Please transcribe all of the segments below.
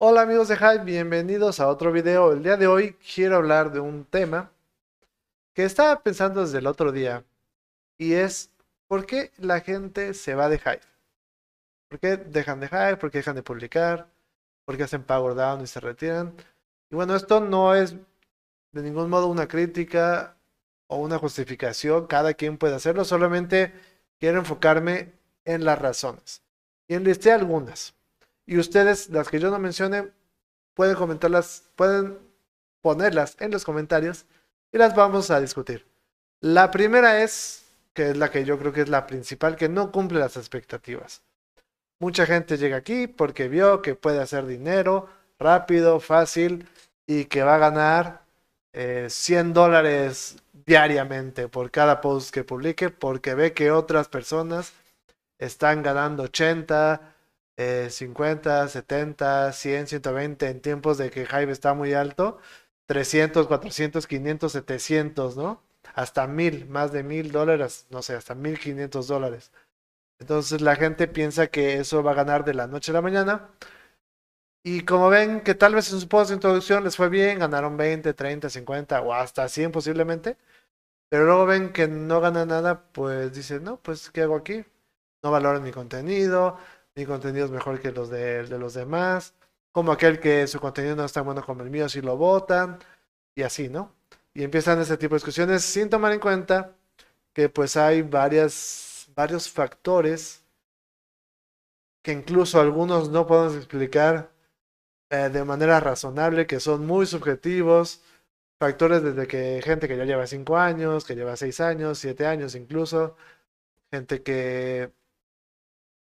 Hola amigos de Hype, bienvenidos a otro video. El día de hoy quiero hablar de un tema que estaba pensando desde el otro día y es ¿por qué la gente se va de Hype? ¿Por qué dejan de Hype? ¿Por qué dejan de publicar? ¿Por qué hacen power down y se retiran? Y bueno, esto no es de ningún modo una crítica o una justificación, cada quien puede hacerlo, solamente quiero enfocarme en las razones. Y enlisté algunas. Y ustedes, las que yo no mencione, pueden comentarlas, pueden ponerlas en los comentarios y las vamos a discutir. La primera es, que es la que yo creo que es la principal, que no cumple las expectativas. Mucha gente llega aquí porque vio que puede hacer dinero rápido, fácil y que va a ganar 100 eh, dólares diariamente por cada post que publique porque ve que otras personas están ganando 80, 50, 70, 100, 120 en tiempos de que Hype está muy alto, 300, 400, 500, 700, ¿no? Hasta mil, más de mil dólares, no sé, hasta 1500 dólares. Entonces la gente piensa que eso va a ganar de la noche a la mañana. Y como ven que tal vez en su post de introducción les fue bien, ganaron 20, 30, 50 o hasta 100 posiblemente. Pero luego ven que no ganan nada, pues dicen, no, pues ¿qué hago aquí? No valoran mi contenido, mi contenido es mejor que los de, los demás, como aquel que su contenido no es tan bueno como el mío, si lo votan, y así, ¿no? Y empiezan ese tipo de discusiones sin tomar en cuenta que pues hay varias, varios factores que incluso algunos no podemos explicar eh, de manera razonable, que son muy subjetivos, factores desde que gente que ya lleva 5 años, que lleva 6 años, 7 años incluso, gente que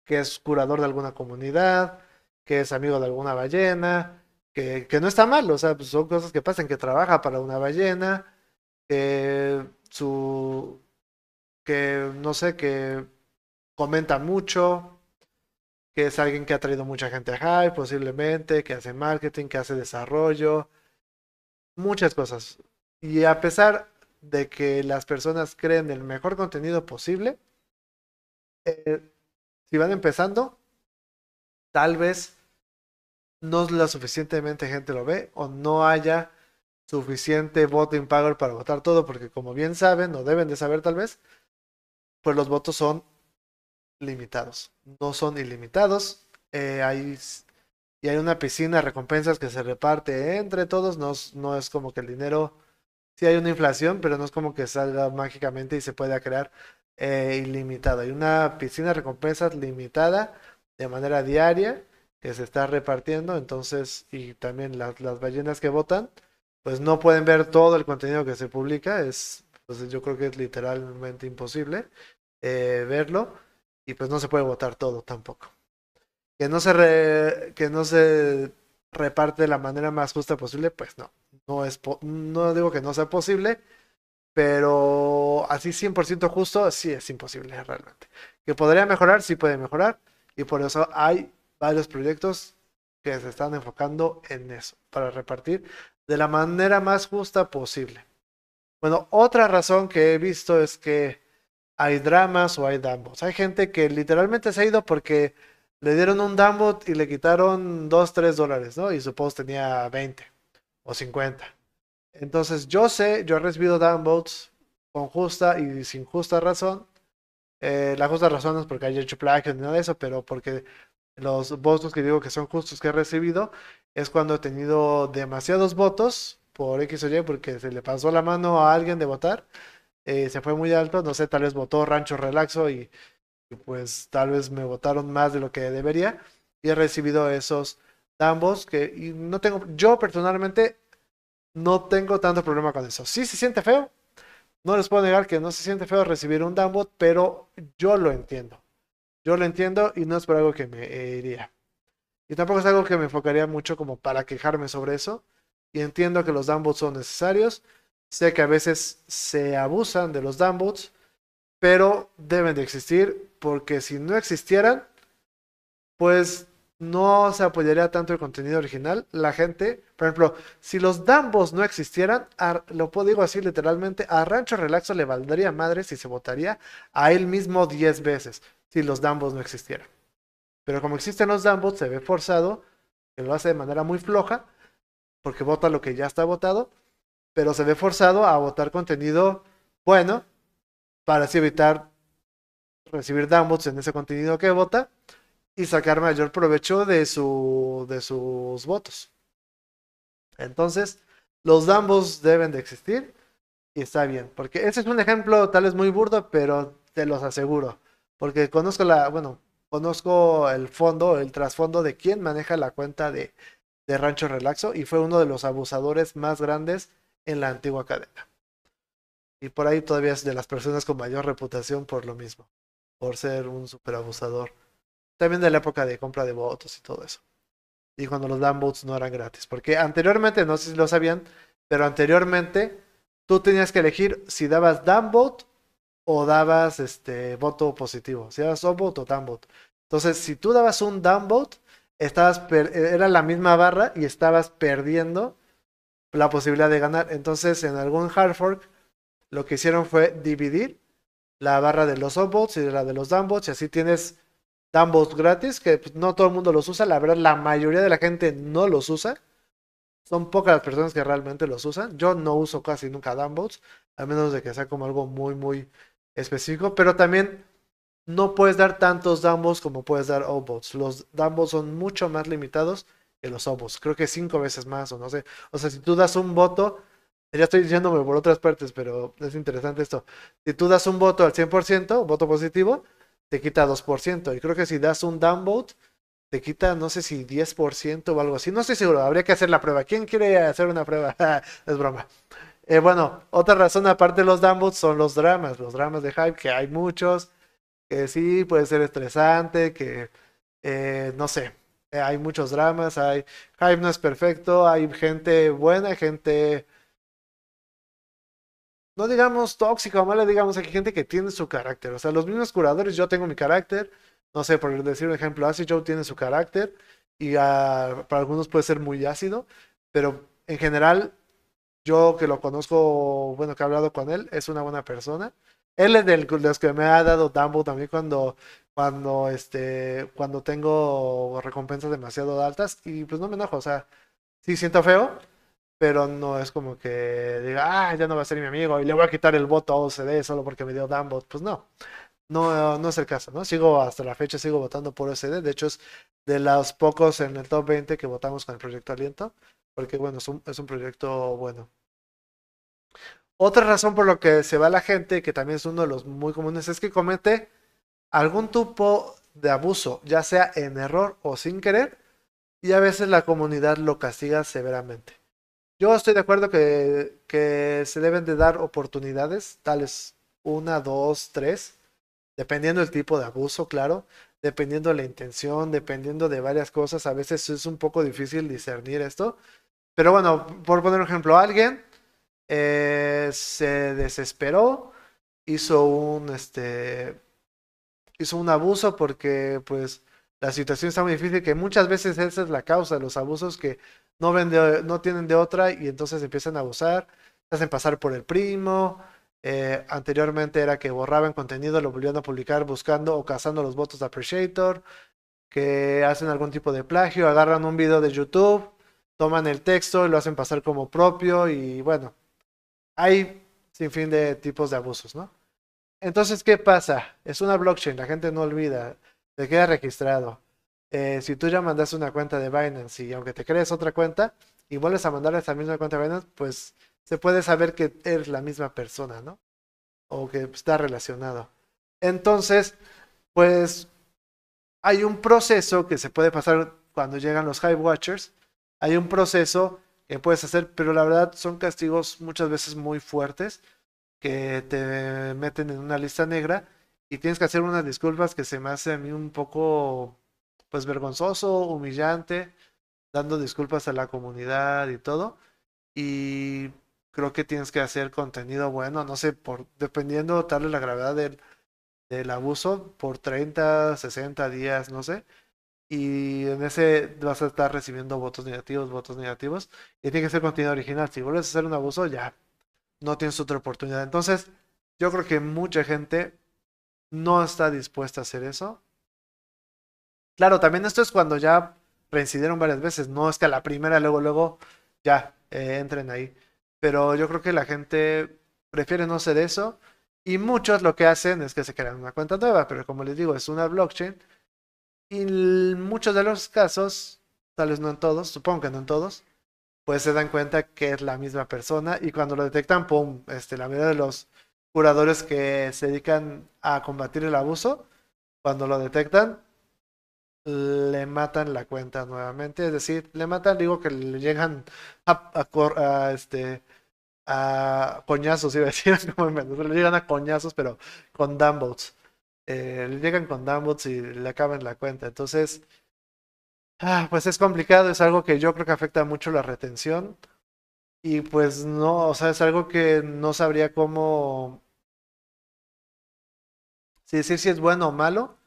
que es curador de alguna comunidad, que es amigo de alguna ballena, que, que no está mal, o sea, pues son cosas que pasan, que trabaja para una ballena, que su, que no sé, que comenta mucho, que es alguien que ha traído mucha gente a Hype, posiblemente, que hace marketing, que hace desarrollo, muchas cosas. Y a pesar de que las personas creen el mejor contenido posible, eh, si van empezando, tal vez no la suficientemente gente lo ve o no haya suficiente voting power para votar todo, porque como bien saben o deben de saber tal vez, pues los votos son limitados, no son ilimitados. Eh, hay, y hay una piscina de recompensas que se reparte entre todos, no, no es como que el dinero, sí hay una inflación, pero no es como que salga mágicamente y se pueda crear eh, ilimitado. Hay una piscina de recompensas limitada de manera diaria que se está repartiendo. Entonces, y también las, las ballenas que votan, pues no pueden ver todo el contenido que se publica. Es, pues yo creo que es literalmente imposible eh, verlo. Y pues no se puede votar todo tampoco. Que no se que no se reparte de la manera más justa posible, pues no. No es no digo que no sea posible, pero así 100% justo, sí es imposible realmente. Que podría mejorar, sí puede mejorar. Y por eso hay varios proyectos que se están enfocando en eso, para repartir de la manera más justa posible. Bueno, otra razón que he visto es que hay dramas o hay dambos. Hay gente que literalmente se ha ido porque le dieron un dambot y le quitaron 2, 3 dólares, ¿no? Y su post tenía 20 o 50. Entonces, yo sé, yo he recibido downvotes con justa y sin justa razón. Eh, la justa razón es porque haya hecho plagio ni nada de eso, pero porque los votos que digo que son justos que he recibido es cuando he tenido demasiados votos por X o Y porque se le pasó la mano a alguien de votar, eh, se fue muy alto, no sé, tal vez votó Rancho Relaxo y, pues tal vez me votaron más de lo que debería y he recibido esos ambos que no tengo, yo personalmente no tengo tanto problema con eso. Sí se siente feo. No les puedo negar que no se siente feo recibir un downvote, pero yo lo entiendo. Yo lo entiendo y no es por algo que me iría. Y tampoco es algo que me enfocaría mucho como para quejarme sobre eso. Y entiendo que los downvotes son necesarios. Sé que a veces se abusan de los downvotes, pero deben de existir porque si no existieran, pues no se apoyaría tanto el contenido original. La gente, por ejemplo, si los Dambos no existieran, lo puedo digo así literalmente, a Rancho Relaxo le valdría madre si se votaría a él mismo 10 veces, si los Dambos no existieran. Pero como existen los Dambos, se ve forzado que lo hace de manera muy floja, porque vota lo que ya está votado, pero se ve forzado a votar contenido bueno para así evitar recibir downvotes en ese contenido que vota y sacar mayor provecho de, su, de sus votos. Entonces, los downvotes deben de existir y está bien, porque ese es un ejemplo tal vez muy burdo, pero te los aseguro, porque conozco la, bueno, conozco el fondo, el trasfondo de quién maneja la cuenta de, de Rancho Relaxo y fue uno de los abusadores más grandes en la antigua cadena. Y por ahí todavía es de las personas con mayor reputación por lo mismo, por ser un super abusador. También de la época de compra de votos y todo eso. Y cuando los downvotes no eran gratis. Porque anteriormente, no sé si lo sabían, pero anteriormente tú tenías que elegir si dabas downvote o dabas este voto positivo. Si dabas upvote o downvote. Entonces, si tú dabas un downvote, estabas era la misma barra y estabas perdiendo la posibilidad de ganar. Entonces, en algún hard fork, lo que hicieron fue dividir la barra de los upvotes y de la de los downvotes. Y así tienes downvotes gratis, que pues, no todo el mundo los usa. La verdad, la mayoría de la gente no los usa. Son pocas las personas que realmente los usan. Yo no uso casi nunca downvotes, a menos de que sea como algo muy, muy específico. Pero también no puedes dar tantos downvotes como puedes dar upvotes. Los downvotes son mucho más limitados que los upvotes. Creo que cinco veces más, o no sé. O sea, si tú das un voto, ya estoy diciéndome por otras partes, pero es interesante esto. Si tú das un voto al 100%, voto positivo, te quita 2%. Y creo que si das un downvote, te quita, no sé si 10% o algo así. No estoy seguro, habría que hacer la prueba. ¿Quién quiere hacer una prueba? es broma. Eh, bueno, otra razón aparte de los downvotes son los dramas, los dramas de hype, que hay muchos, que sí, puede ser estresante, que eh, no sé, eh, hay muchos dramas, hay hype no es perfecto, hay gente buena, gente no digamos tóxica o mala, digamos hay gente que tiene su carácter. O sea, los mismos curadores, yo tengo mi carácter, no sé, por decir un ejemplo, Acid Joe tiene su carácter y ah, para algunos puede ser muy ácido, pero en general, yo que lo conozco, bueno, que he hablado con él, es una buena persona. Él es de los que me ha dado Dumbo también cuando, cuando, este, cuando tengo recompensas demasiado altas y pues no me enojo, o sea, sí siento feo, pero no es como que diga, ah, ya no va a ser mi amigo y le voy a quitar el voto a OCD solo porque me dio Dumbo. Pues no, no, no es el caso, ¿no? Sigo hasta la fecha, sigo votando por OCD. De hecho, es de los pocos en el top 20 que votamos con el proyecto Aliento, porque bueno, es un, es un proyecto bueno. Otra razón por lo que se va la gente, que también es uno de los muy comunes, es que comete algún tipo de abuso, ya sea en error o sin querer, y a veces la comunidad lo castiga severamente. Yo estoy de acuerdo que, se deben de dar oportunidades, tales una, dos, tres, dependiendo del tipo de abuso, claro, dependiendo de la intención, dependiendo de varias cosas, a veces es un poco difícil discernir esto. Pero bueno, por poner un ejemplo, alguien eh, se desesperó, hizo un, este, hizo un abuso porque pues la situación está muy difícil, que muchas veces esa es la causa de los abusos que no, no tienen de otra y entonces empiezan a abusar, se hacen pasar por el primo, eh, anteriormente era que borraban contenido, lo volvían a publicar buscando o cazando los votos de Appreciator, que hacen algún tipo de plagio, agarran un video de YouTube, toman el texto y lo hacen pasar como propio y bueno, hay sin fin de tipos de abusos, ¿no? Entonces, ¿qué pasa? Es una blockchain, la gente no olvida, te queda registrado. Eh, si tú ya mandas una cuenta de Binance y aunque te crees otra cuenta y vuelves a mandar esa misma cuenta de Binance, pues se puede saber que eres la misma persona, ¿no? O que está relacionado. Entonces, pues hay un proceso que se puede pasar cuando llegan los Hive Watchers. Hay un proceso que puedes hacer, pero la verdad son castigos muchas veces muy fuertes que te meten en una lista negra y tienes que hacer unas disculpas que se me hace a mí un poco pues vergonzoso, humillante, dando disculpas a la comunidad y todo. Y creo que tienes que hacer contenido bueno, no sé, por dependiendo tal la gravedad del, del abuso, por 30, 60 días, no sé. Y en ese vas a estar recibiendo votos negativos, votos negativos. Y tiene que ser contenido original. Si vuelves a hacer un abuso, ya no tienes otra oportunidad. Entonces, yo creo que mucha gente no está dispuesta a hacer eso. Claro, también esto es cuando ya reincidieron varias veces. No es que a la primera, luego, luego, ya eh, entren ahí. Pero yo creo que la gente prefiere no hacer eso. Y muchos lo que hacen es que se crean una cuenta nueva, pero como les digo, es una blockchain. Y muchos de los casos, tal vez no en todos, supongo que no en todos, pues se dan cuenta que es la misma persona y cuando lo detectan, pum, este, la mayoría de los curadores que se dedican a combatir el abuso, cuando lo detectan, le matan la cuenta nuevamente. Es decir, le matan, digo que le llegan a, este a coñazos, iba a decir, le llegan a coñazos, pero con downvotes. Eh, le llegan con downvotes y le acaban la cuenta. Entonces, ah, pues es complicado, es algo que yo creo que afecta mucho la retención. Y pues no, o sea, es algo que no sabría cómo decir si es bueno o malo.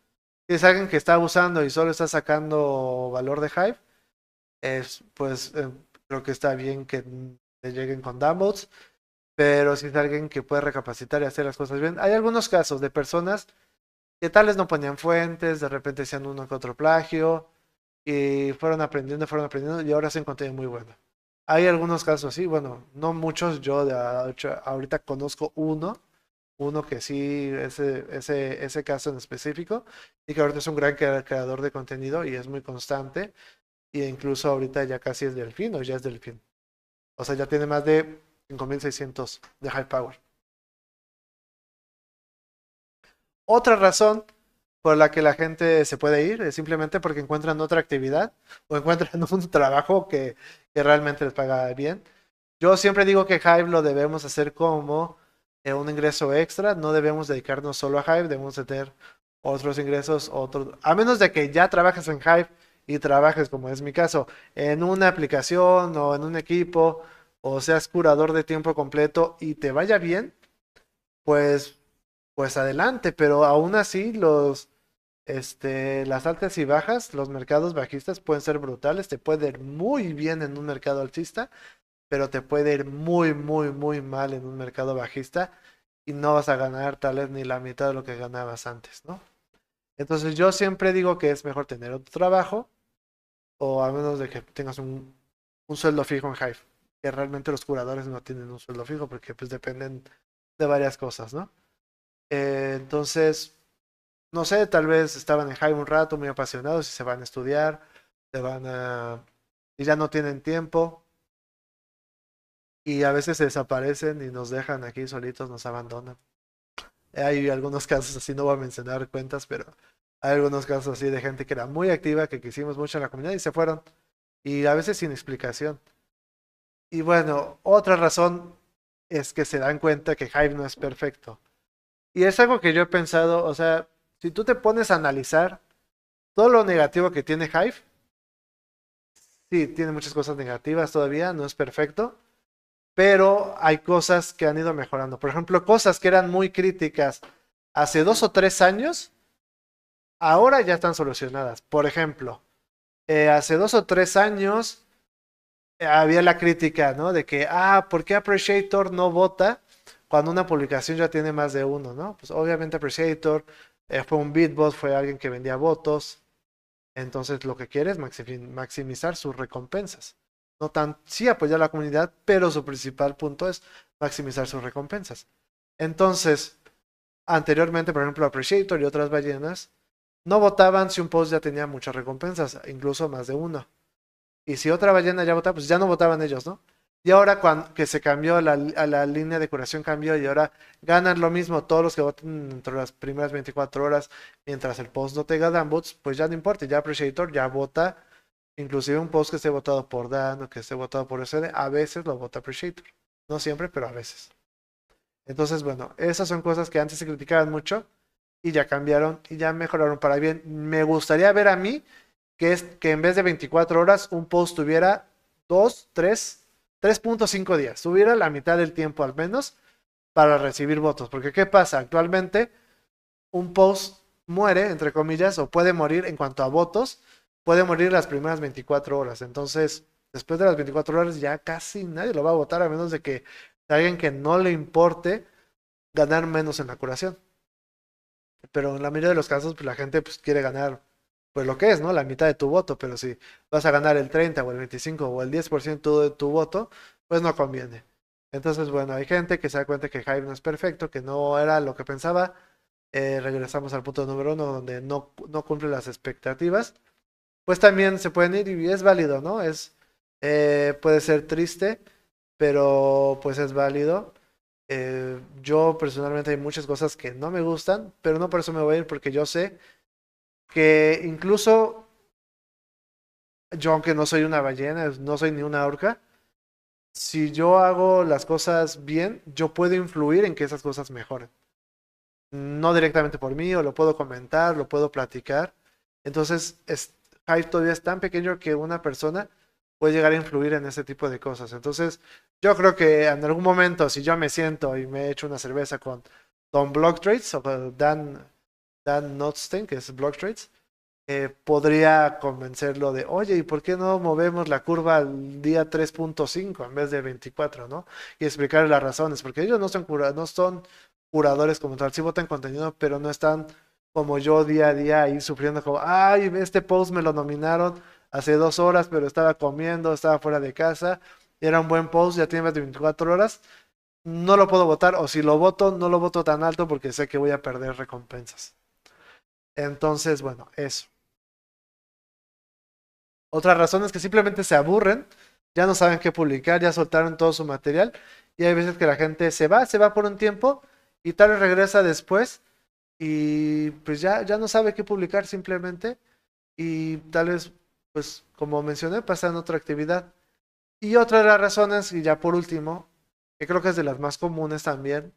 Es alguien que está abusando y solo está sacando valor de Hive, es, pues eh, creo que está bien que le lleguen con downvotes. Pero si es alguien que puede recapacitar y hacer las cosas bien. Hay algunos casos de personas que tales no ponían fuentes, de repente hacían uno que otro plagio y fueron aprendiendo, fueron aprendiendo y ahora se encontré muy bueno. Hay algunos casos así, bueno, no muchos, yo de ahorita conozco uno, uno que sí, ese, ese, ese caso en específico, y que ahorita es un gran creador de contenido y es muy constante, y incluso ahorita ya casi es delfín o ya es delfín. O sea, ya tiene más de 5600 de high power. Otra razón por la que la gente se puede ir, es simplemente porque encuentran otra actividad o encuentran un trabajo que, que realmente les paga bien. Yo siempre digo que Hive lo debemos hacer como un ingreso extra, no debemos dedicarnos solo a Hive, debemos tener otros ingresos, otros, a menos de que ya trabajes en Hive y trabajes, como es mi caso, en una aplicación o en un equipo, o seas curador de tiempo completo y te vaya bien, pues, pues adelante, pero aún así los este, las altas y bajas, los mercados bajistas pueden ser brutales, te puede ir muy bien en un mercado alcista, pero te puede ir muy, muy, muy mal en un mercado bajista y no vas a ganar tal vez ni la mitad de lo que ganabas antes, ¿no? Entonces yo siempre digo que es mejor tener otro trabajo o a menos de que tengas un, un sueldo fijo en Hive, que realmente los curadores no tienen un sueldo fijo porque pues dependen de varias cosas, ¿no? Eh, entonces, no sé, tal vez estaban en Hive un rato muy apasionados y se van a estudiar, se van a... y ya no tienen tiempo. Y a veces se desaparecen y nos dejan aquí solitos, nos abandonan. Hay algunos casos así, no voy a mencionar cuentas, pero hay algunos casos así de gente que era muy activa, que quisimos mucho en la comunidad y se fueron. Y a veces sin explicación. Y bueno, otra razón es que se dan cuenta que Hive no es perfecto. Y es algo que yo he pensado, o sea, si tú te pones a analizar todo lo negativo que tiene Hive, sí, tiene muchas cosas negativas todavía, no es perfecto, pero hay cosas que han ido mejorando. Por ejemplo, cosas que eran muy críticas hace dos o tres años, ahora ya están solucionadas. Por ejemplo, eh, hace dos o tres años eh, había la crítica, ¿no? De que, ah, ¿por qué Appreciator no vota cuando una publicación ya tiene más de uno, ¿no? Pues obviamente Appreciator eh, fue un beatbot, fue alguien que vendía votos. Entonces lo que quiere es maximizar sus recompensas. No tan, sí apoyar a la comunidad, pero su principal punto es maximizar sus recompensas. Entonces, anteriormente, por ejemplo, Appreciator y otras ballenas no votaban si un post ya tenía muchas recompensas, incluso más de uno. Y si otra ballena ya votaba, pues ya no votaban ellos, ¿no? Y ahora cuando, que se cambió, la, la línea de curación cambió y ahora ganan lo mismo todos los que voten entre las primeras 24 horas mientras el post no tenga downvotes, pues ya no importa, ya Appreciator ya vota, inclusive un post que esté votado por Dan o que esté votado por SD, a veces lo vota Appreciator. No siempre, pero a veces. Entonces, bueno, esas son cosas que antes se criticaban mucho y ya cambiaron y ya mejoraron para bien. Me gustaría ver a mí que, es, que en vez de 24 horas un post tuviera 2, 3 3.5 días, subiera la mitad del tiempo al menos para recibir votos. Porque ¿qué pasa? Actualmente un post muere, entre comillas, o puede morir en cuanto a votos, puede morir las primeras 24 horas. Entonces, después de las 24 horas ya casi nadie lo va a votar a menos de que alguien que no le importe ganar menos en la curación. Pero en la mayoría de los casos, pues, la gente pues, quiere ganar pues lo que es, ¿no? La mitad de tu voto, pero si vas a ganar el 30 o el 25 o el 10% de tu voto, pues no conviene. Entonces, bueno, hay gente que se da cuenta que Hive no es perfecto, que no era lo que pensaba. Eh, regresamos al punto número uno, donde no, no cumple las expectativas. Pues también se pueden ir y es válido, ¿no? Es, eh, puede ser triste, pero pues es válido. Eh, yo personalmente hay muchas cosas que no me gustan, pero no por eso me voy a ir, porque yo sé que incluso yo, aunque no soy una ballena, no soy ni una orca, si yo hago las cosas bien, yo puedo influir en que esas cosas mejoren. No directamente por mí, o lo puedo comentar, lo puedo platicar. Entonces, es, Hive todavía es tan pequeño que una persona puede llegar a influir en ese tipo de cosas. Entonces, yo creo que en algún momento, si yo me siento y me echo una cerveza con Don Blocktrades o con Dan, Dan Notstein, que es Blocktrades, eh, podría convencerlo de, oye, ¿y por qué no movemos la curva al día 3.5 en vez de 24, ¿no? Y explicarle las razones, porque ellos no son, cura no son curadores como tal, sí votan contenido, pero no están como yo día a día ahí sufriendo como, ay, este post me lo nominaron hace dos horas, pero estaba comiendo, estaba fuera de casa, era un buen post, ya tiene más de 24 horas, no lo puedo votar, o si lo voto, no lo voto tan alto porque sé que voy a perder recompensas. Entonces, bueno, eso. Otra razón es que simplemente se aburren, ya no saben qué publicar, ya soltaron todo su material y hay veces que la gente se va, se va por un tiempo y tal vez regresa después y pues ya, ya no sabe qué publicar simplemente y tal vez pues como mencioné, pasa en otra actividad. Y otra de las razones, y ya por último, que creo que es de las más comunes también,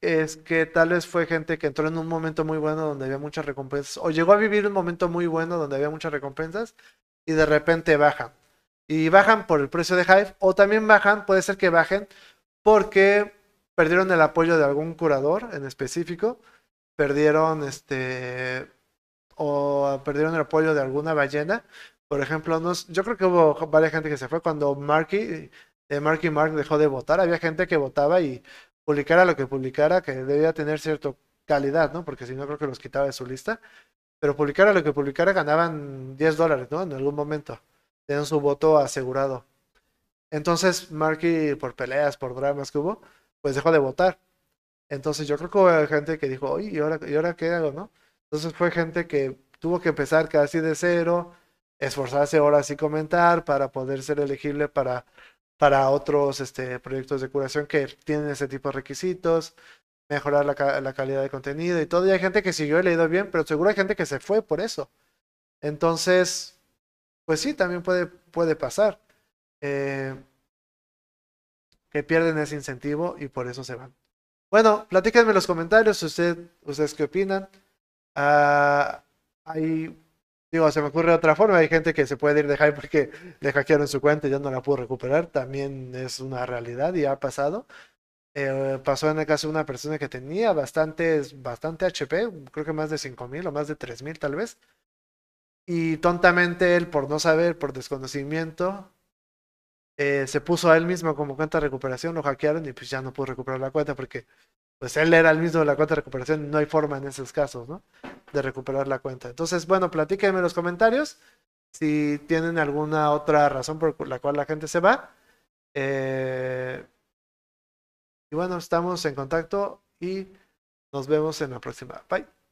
es que tal vez fue gente que entró en un momento muy bueno donde había muchas recompensas, o llegó a vivir un momento muy bueno donde había muchas recompensas, y de repente bajan. Y bajan por el precio de Hive, o también bajan, puede ser que bajen porque perdieron el apoyo de algún curador en específico, perdieron este o perdieron el apoyo de alguna ballena. Por ejemplo, yo creo que hubo varias gente que se fue cuando Marky, eh, Marky Mark dejó de votar. Había gente que votaba y publicara lo que publicara, que debía tener cierta calidad, ¿no? Porque si no, creo que los quitaba de su lista. Pero publicara lo que publicara ganaban 10 dólares, ¿no? En algún momento. Tenían su voto asegurado. Entonces, Marky, por peleas, por dramas que hubo, pues dejó de votar. Entonces, yo creo que hubo gente que dijo, oye, ¿y ahora, ¿y ahora qué hago, no? Entonces fue gente que tuvo que empezar casi de cero, esforzarse horas y comentar para poder ser elegible para, para otros este, proyectos de curación que tienen ese tipo de requisitos, mejorar la, la calidad de contenido y todo. Y hay gente que siguió y le ha ido bien, pero seguro hay gente que se fue por eso. Entonces, pues sí, también puede, puede pasar. Eh, que pierden ese incentivo y por eso se van. Bueno, platíquenme en los comentarios usted, ustedes qué opinan. Hay, digo, se me ocurre otra forma. Hay gente que se puede ir de Hive porque le hackearon su cuenta y ya no la pudo recuperar. También es una realidad y ha pasado. Eh, pasó en el caso de una persona que tenía bastante, bastante HP, creo que más de 5000 o más de 3000 tal vez. Y tontamente él, por no saber, por desconocimiento, eh, se puso a él mismo como cuenta de recuperación, lo hackearon y pues ya no pudo recuperar la cuenta porque pues él era el mismo de la cuenta de recuperación, no hay forma en esos casos, ¿no? De recuperar la cuenta. Entonces, bueno, platíquenme en los comentarios si tienen alguna otra razón por la cual la gente se va. Eh, y bueno, estamos en contacto y nos vemos en la próxima. Bye.